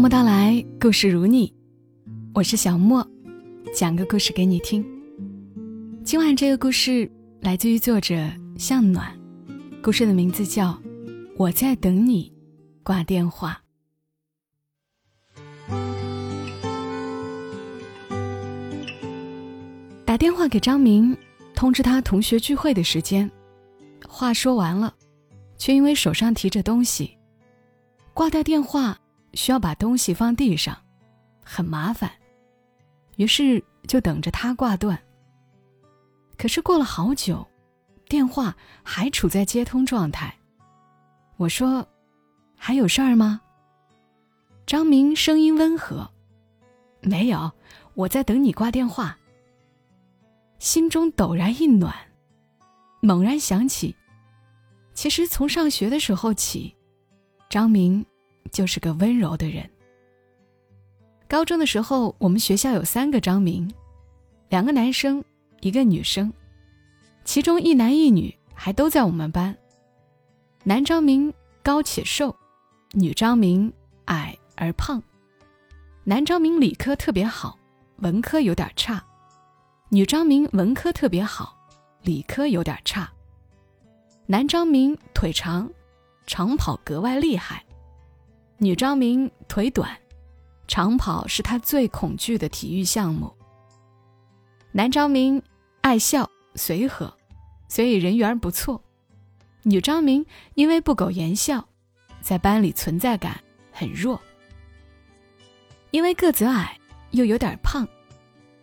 默默到来，故事如你，我是小莫，讲个故事给你听。今晚这个故事来自于作者向暖，故事的名字叫《我在等你挂电话》。打电话给张明，通知他同学聚会的时间。话说完了，却因为手上提着东西，挂掉电话需要把东西放地上，很麻烦。于是就等着他挂断。可是过了好久，电话还处在接通状态。我说：“还有事儿吗？”张明声音温和：“没有，我在等你挂电话。”心中陡然一暖，猛然想起，其实从上学的时候起，张明就是个温柔的人。高中的时候，我们学校有三个张明，两个男生，一个女生，其中一男一女还都在我们班。男张明高且瘦，女张明矮而胖。男张明理科特别好，文科有点差。女张明文科特别好，理科有点差。男张明腿长，长跑格外厉害。女张明腿短，长跑是她最恐惧的体育项目。男张明爱笑随和，所以人缘不错。女张明因为不苟言笑，在班里存在感很弱。因为个子矮，又有点胖。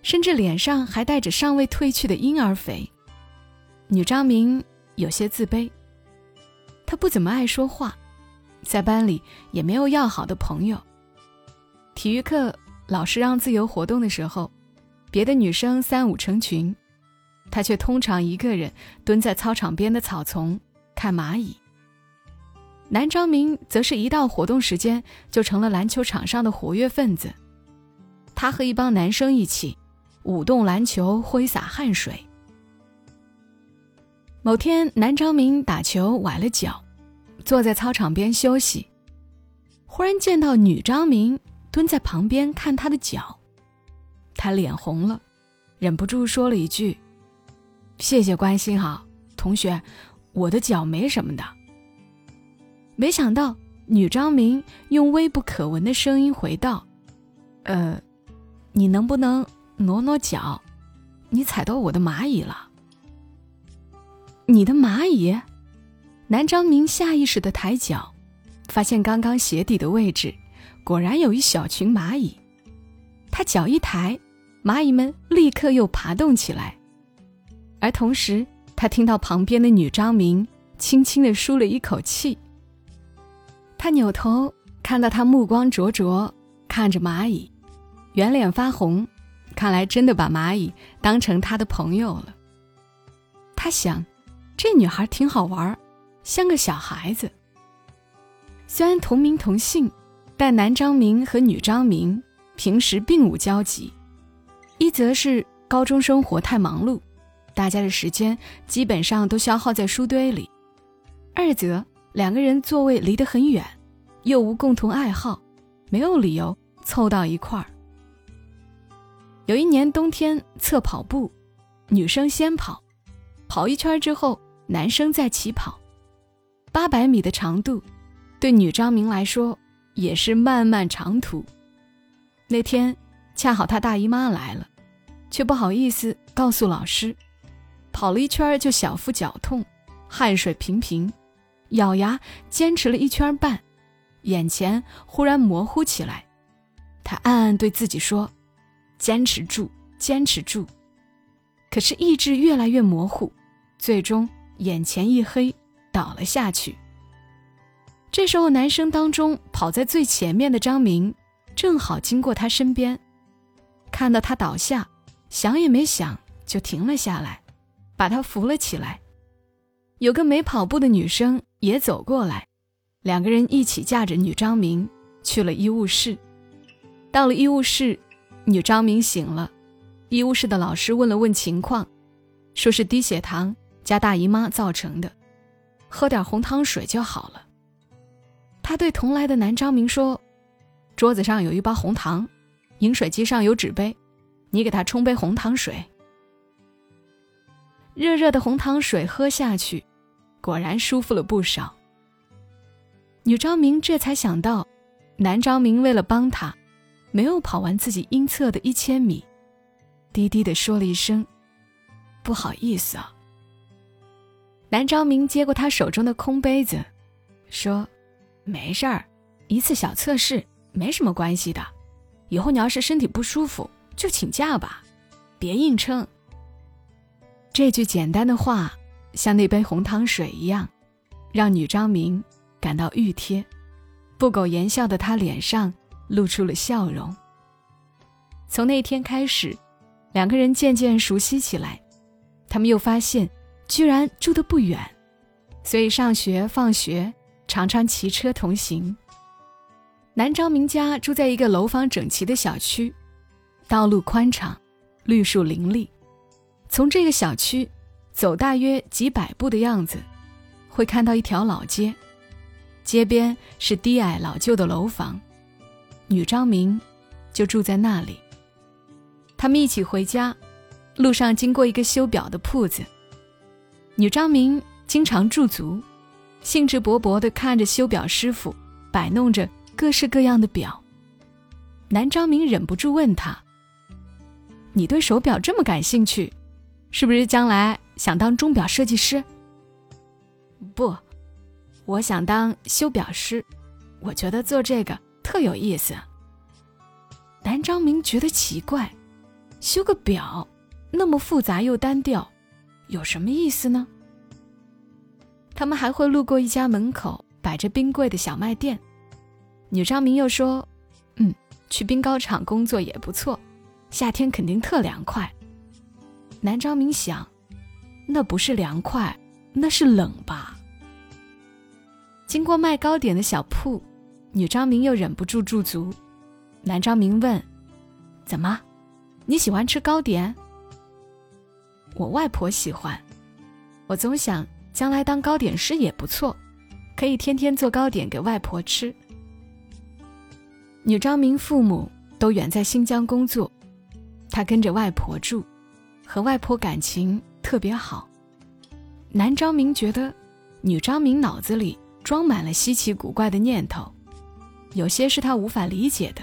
甚至脸上还带着尚未褪去的婴儿肥。女张明有些自卑，她不怎么爱说话，在班里也没有要好的朋友。体育课老师让自由活动的时候，别的女生三五成群，她却通常一个人蹲在操场边的草丛看蚂蚁。南张明则是一到活动时间就成了篮球场上的活跃分子，他和一帮男生一起。舞动篮球，挥洒汗水。某天，南张明打球崴了脚，坐在操场边休息。忽然见到女张明蹲在旁边看他的脚，他脸红了，忍不住说了一句：“谢谢关心哈，同学，我的脚没什么的。”没想到女张明用微不可闻的声音回道：“呃，你能不能？”挪挪脚，你踩到我的蚂蚁了。你的蚂蚁？南张明下意识的抬脚，发现刚刚鞋底的位置，果然有一小群蚂蚁。他脚一抬，蚂蚁们立刻又爬动起来。而同时，他听到旁边的女张明轻轻的舒了一口气。他扭头看到她目光灼灼看着蚂蚁，圆脸发红。看来真的把蚂蚁当成他的朋友了。他想，这女孩挺好玩儿，像个小孩子。虽然同名同姓，但男张明和女张明平时并无交集。一则是高中生活太忙碌，大家的时间基本上都消耗在书堆里；二则两个人座位离得很远，又无共同爱好，没有理由凑到一块儿。有一年冬天测跑步，女生先跑，跑一圈之后，男生再起跑。八百米的长度，对女张明来说也是漫漫长途。那天恰好她大姨妈来了，却不好意思告诉老师，跑了一圈就小腹绞痛，汗水频频，咬牙坚持了一圈半，眼前忽然模糊起来，她暗暗对自己说。坚持住，坚持住。可是意志越来越模糊，最终眼前一黑，倒了下去。这时候，男生当中跑在最前面的张明，正好经过他身边，看到他倒下，想也没想就停了下来，把他扶了起来。有个没跑步的女生也走过来，两个人一起架着女张明去了医务室。到了医务室。女张明醒了，医务室的老师问了问情况，说是低血糖加大姨妈造成的，喝点红糖水就好了。他对同来的男张明说：“桌子上有一包红糖，饮水机上有纸杯，你给他冲杯红糖水。热热的红糖水喝下去，果然舒服了不少。女昭明这才想到，男昭明为了帮她，没有跑完自己应测的一千米，低低的说了一声：“不好意思啊。”南昭明接过他手中的空杯子，说：“没事儿，一次小测试。”没什么关系的，以后你要是身体不舒服就请假吧，别硬撑。这句简单的话，像那杯红糖水一样，让女张明感到熨贴。不苟言笑的她脸上露出了笑容。从那天开始，两个人渐渐熟悉起来。他们又发现，居然住得不远，所以上学放学常常骑车同行。南昭明家住在一个楼房整齐的小区，道路宽敞，绿树林立。从这个小区走大约几百步的样子，会看到一条老街，街边是低矮老旧的楼房，女张明就住在那里。他们一起回家，路上经过一个修表的铺子，女张明经常驻足，兴致勃勃地看着修表师傅摆弄着。各式各样的表，男张明忍不住问他：“你对手表这么感兴趣，是不是将来想当钟表设计师？”“不，我想当修表师，我觉得做这个特有意思。”男张明觉得奇怪，修个表那么复杂又单调，有什么意思呢？他们还会路过一家门口摆着冰柜的小卖店。女张明又说：“嗯，去冰糕厂工作也不错，夏天肯定特凉快。”男张明想：“那不是凉快，那是冷吧？”经过卖糕点的小铺，女张明又忍不住驻足。男张明问：“怎么，你喜欢吃糕点？”我外婆喜欢，我总想将来当糕点师也不错，可以天天做糕点给外婆吃。女张明父母都远在新疆工作，她跟着外婆住，和外婆感情特别好。男张明觉得，女张明脑子里装满了稀奇古怪的念头，有些是他无法理解的，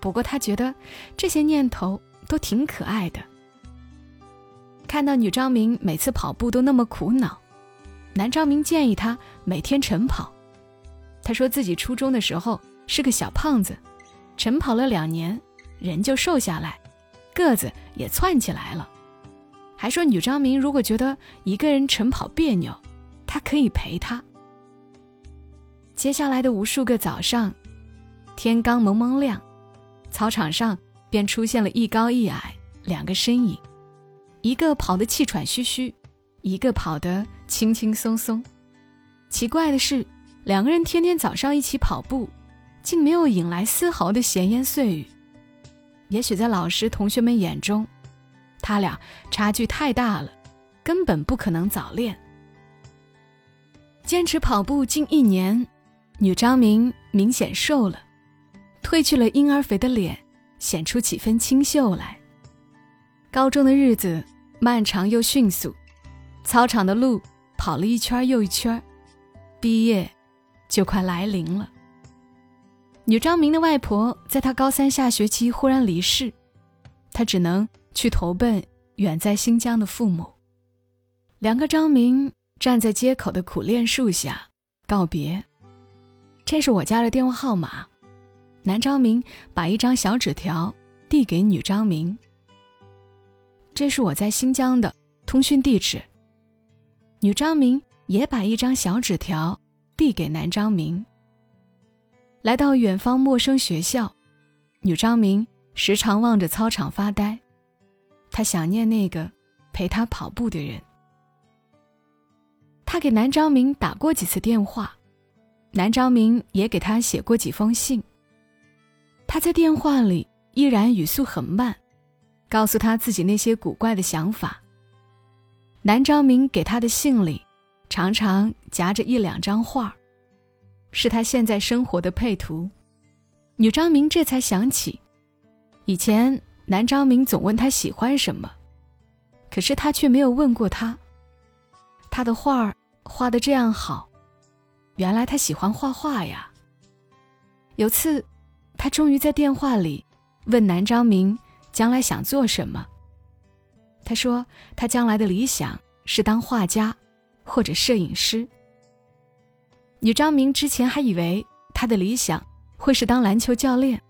不过他觉得这些念头都挺可爱的。看到女张明每次跑步都那么苦恼，男张明建议她每天晨跑。他说自己初中的时候。是个小胖子，晨跑了两年，人就瘦下来，个子也窜起来了。还说女张明如果觉得一个人晨跑别扭，他可以陪她。接下来的无数个早上，天刚蒙蒙亮，操场上便出现了一高一矮两个身影，一个跑得气喘吁吁，一个跑得轻轻松松。奇怪的是，两个人天天早上一起跑步。竟没有引来丝毫的闲言碎语。也许在老师、同学们眼中，他俩差距太大了，根本不可能早恋。坚持跑步近一年，女张明明显瘦了，褪去了婴儿肥的脸，显出几分清秀来。高中的日子漫长又迅速，操场的路跑了一圈又一圈，毕业就快来临了。女张明的外婆在她高三下学期忽然离世，她只能去投奔远在新疆的父母。两个张明站在街口的苦楝树下告别。这是我家的电话号码。男张明把一张小纸条递给女张明。这是我在新疆的通讯地址。女张明也把一张小纸条递给男张明。来到远方陌生学校，女张明时常望着操场发呆，她想念那个陪她跑步的人。她给南张明打过几次电话，南张明也给她写过几封信。他在电话里依然语速很慢，告诉他自己那些古怪的想法。南张明给他的信里，常常夹着一两张画。是他现在生活的配图，女张明这才想起，以前南张明总问他喜欢什么，可是他却没有问过他。他的画儿画的这样好，原来他喜欢画画呀。有次，他终于在电话里问南张明将来想做什么。他说他将来的理想是当画家或者摄影师。女张明之前还以为他的理想。会是当篮球教练，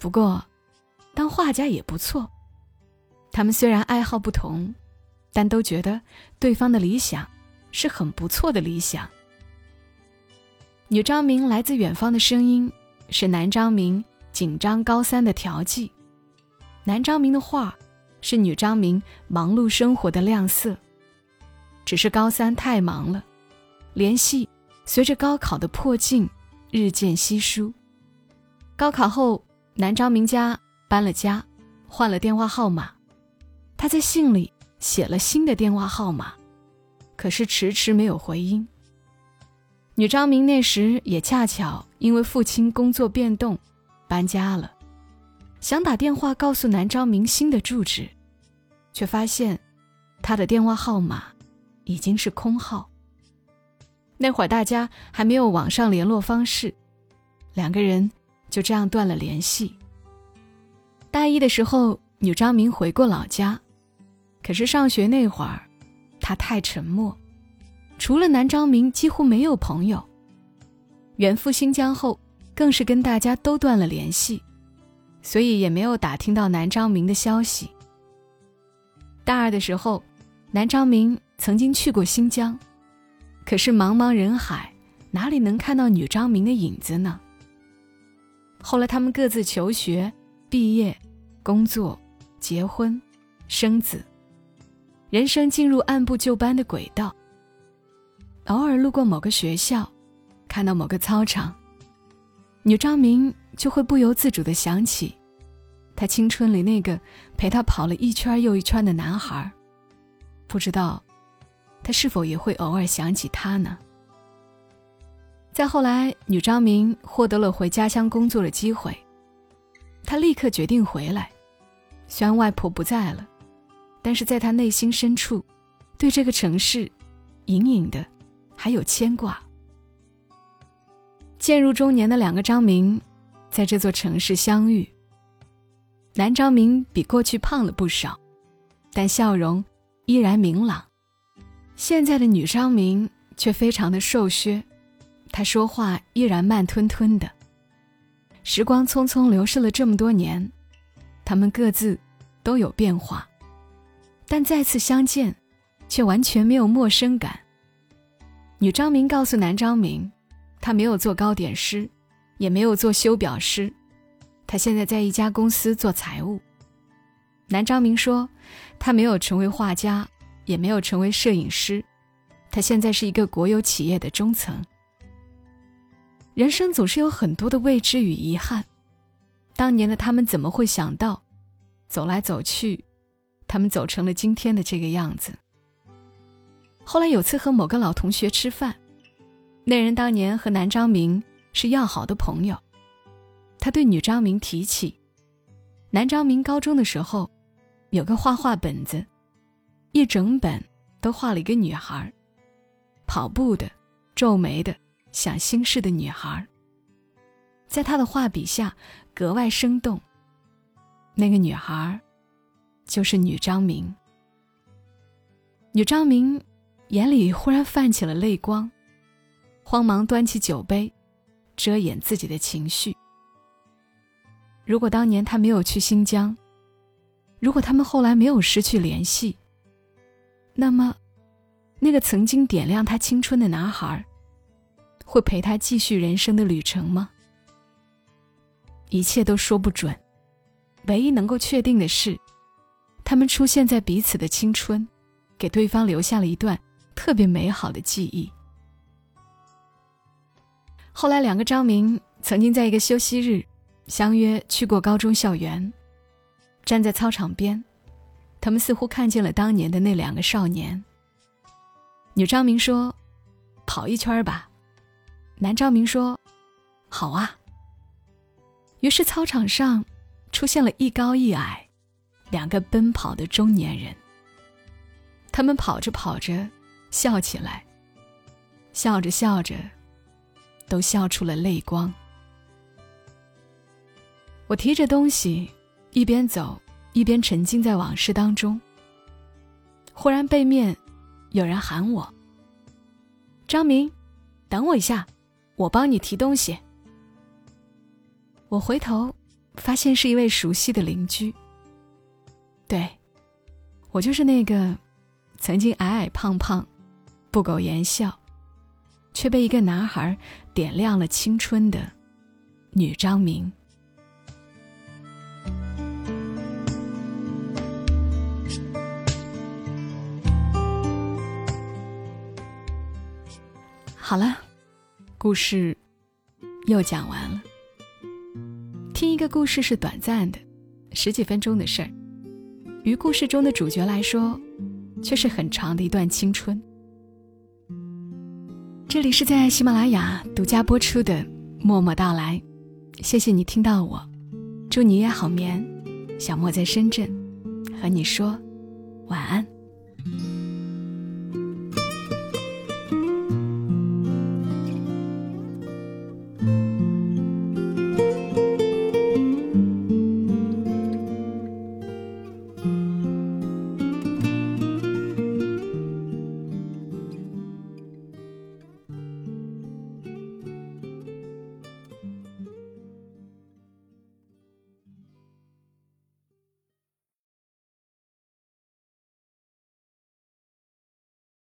不过，当画家也不错。他们虽然爱好不同，但都觉得对方的理想是很不错的理想。女张明来自远方的声音，是男张明紧张高三的调剂。男张明的画，是女张明忙碌生活的亮色。只是高三太忙了，联系随着高考的迫近。日渐稀疏。高考后，南张明家搬了家，换了电话号码。他在信里写了新的电话号码，可是迟迟没有回音。女张明那时也恰巧因为父亲工作变动，搬家了，想打电话告诉南昭明新的住址，却发现他的电话号码已经是空号。那会儿大家还没有网上联络方式，两个人就这样断了联系。大一的时候，女张明回过老家，可是上学那会儿，她太沉默，除了南张明几乎没有朋友。远赴新疆后，更是跟大家都断了联系，所以也没有打听到南张明的消息。大二的时候，南张明曾经去过新疆。可是茫茫人海，哪里能看到女张明的影子呢？后来他们各自求学、毕业、工作、结婚、生子，人生进入按部就班的轨道。偶尔路过某个学校，看到某个操场，女张明就会不由自主的想起，她青春里那个陪她跑了一圈又一圈的男孩。不知道。他是否也会偶尔想起他呢？再后来，女张明获得了回家乡工作的机会，她立刻决定回来。虽然外婆不在了，但是在她内心深处，对这个城市，隐隐的还有牵挂。渐入中年的两个张明，在这座城市相遇。男张明比过去胖了不少，但笑容依然明朗。现在的女张明却非常的瘦削，她说话依然慢吞吞的。时光匆匆流逝了这么多年，他们各自都有变化，但再次相见，却完全没有陌生感。女张明告诉男张明，她没有做糕点师，也没有做修表师，他现在在一家公司做财务。南张明说，他没有成为画家。也没有成为摄影师，他现在是一个国有企业的中层。人生总是有很多的未知与遗憾，当年的他们怎么会想到，走来走去，他们走成了今天的这个样子？后来有次和某个老同学吃饭，那人当年和南张明是要好的朋友，他对女张明提起，男张明高中的时候，有个画画本子。一整本都画了一个女孩，跑步的、皱眉的、想心事的女孩。在他的画笔下格外生动。那个女孩，就是女张明。女张明眼里忽然泛起了泪光，慌忙端起酒杯，遮掩自己的情绪。如果当年他没有去新疆，如果他们后来没有失去联系，那么，那个曾经点亮他青春的男孩，会陪他继续人生的旅程吗？一切都说不准。唯一能够确定的是，他们出现在彼此的青春，给对方留下了一段特别美好的记忆。后来，两个张明曾经在一个休息日相约去过高中校园，站在操场边。他们似乎看见了当年的那两个少年。女张明说：“跑一圈吧。”男张明说：“好啊。”于是操场上出现了一高一矮两个奔跑的中年人。他们跑着跑着笑起来，笑着笑着都笑出了泪光。我提着东西，一边走一边沉浸在往事当中。忽然背面有人喊我：“张明，等我一下，我帮你提东西。”我回头，发现是一位熟悉的邻居。对，我就是那个曾经矮矮胖胖、不苟言笑，却被一个男孩点亮了青春的女张明。好了，故事又讲完了。听一个故事是短暂的，十几分钟的事儿，于故事中的主角来说，却是很长的一段青春。这里是在喜马拉雅独家播出的《默默到来》，谢谢你听到我，祝你也好眠。小莫在深圳，和你说晚安。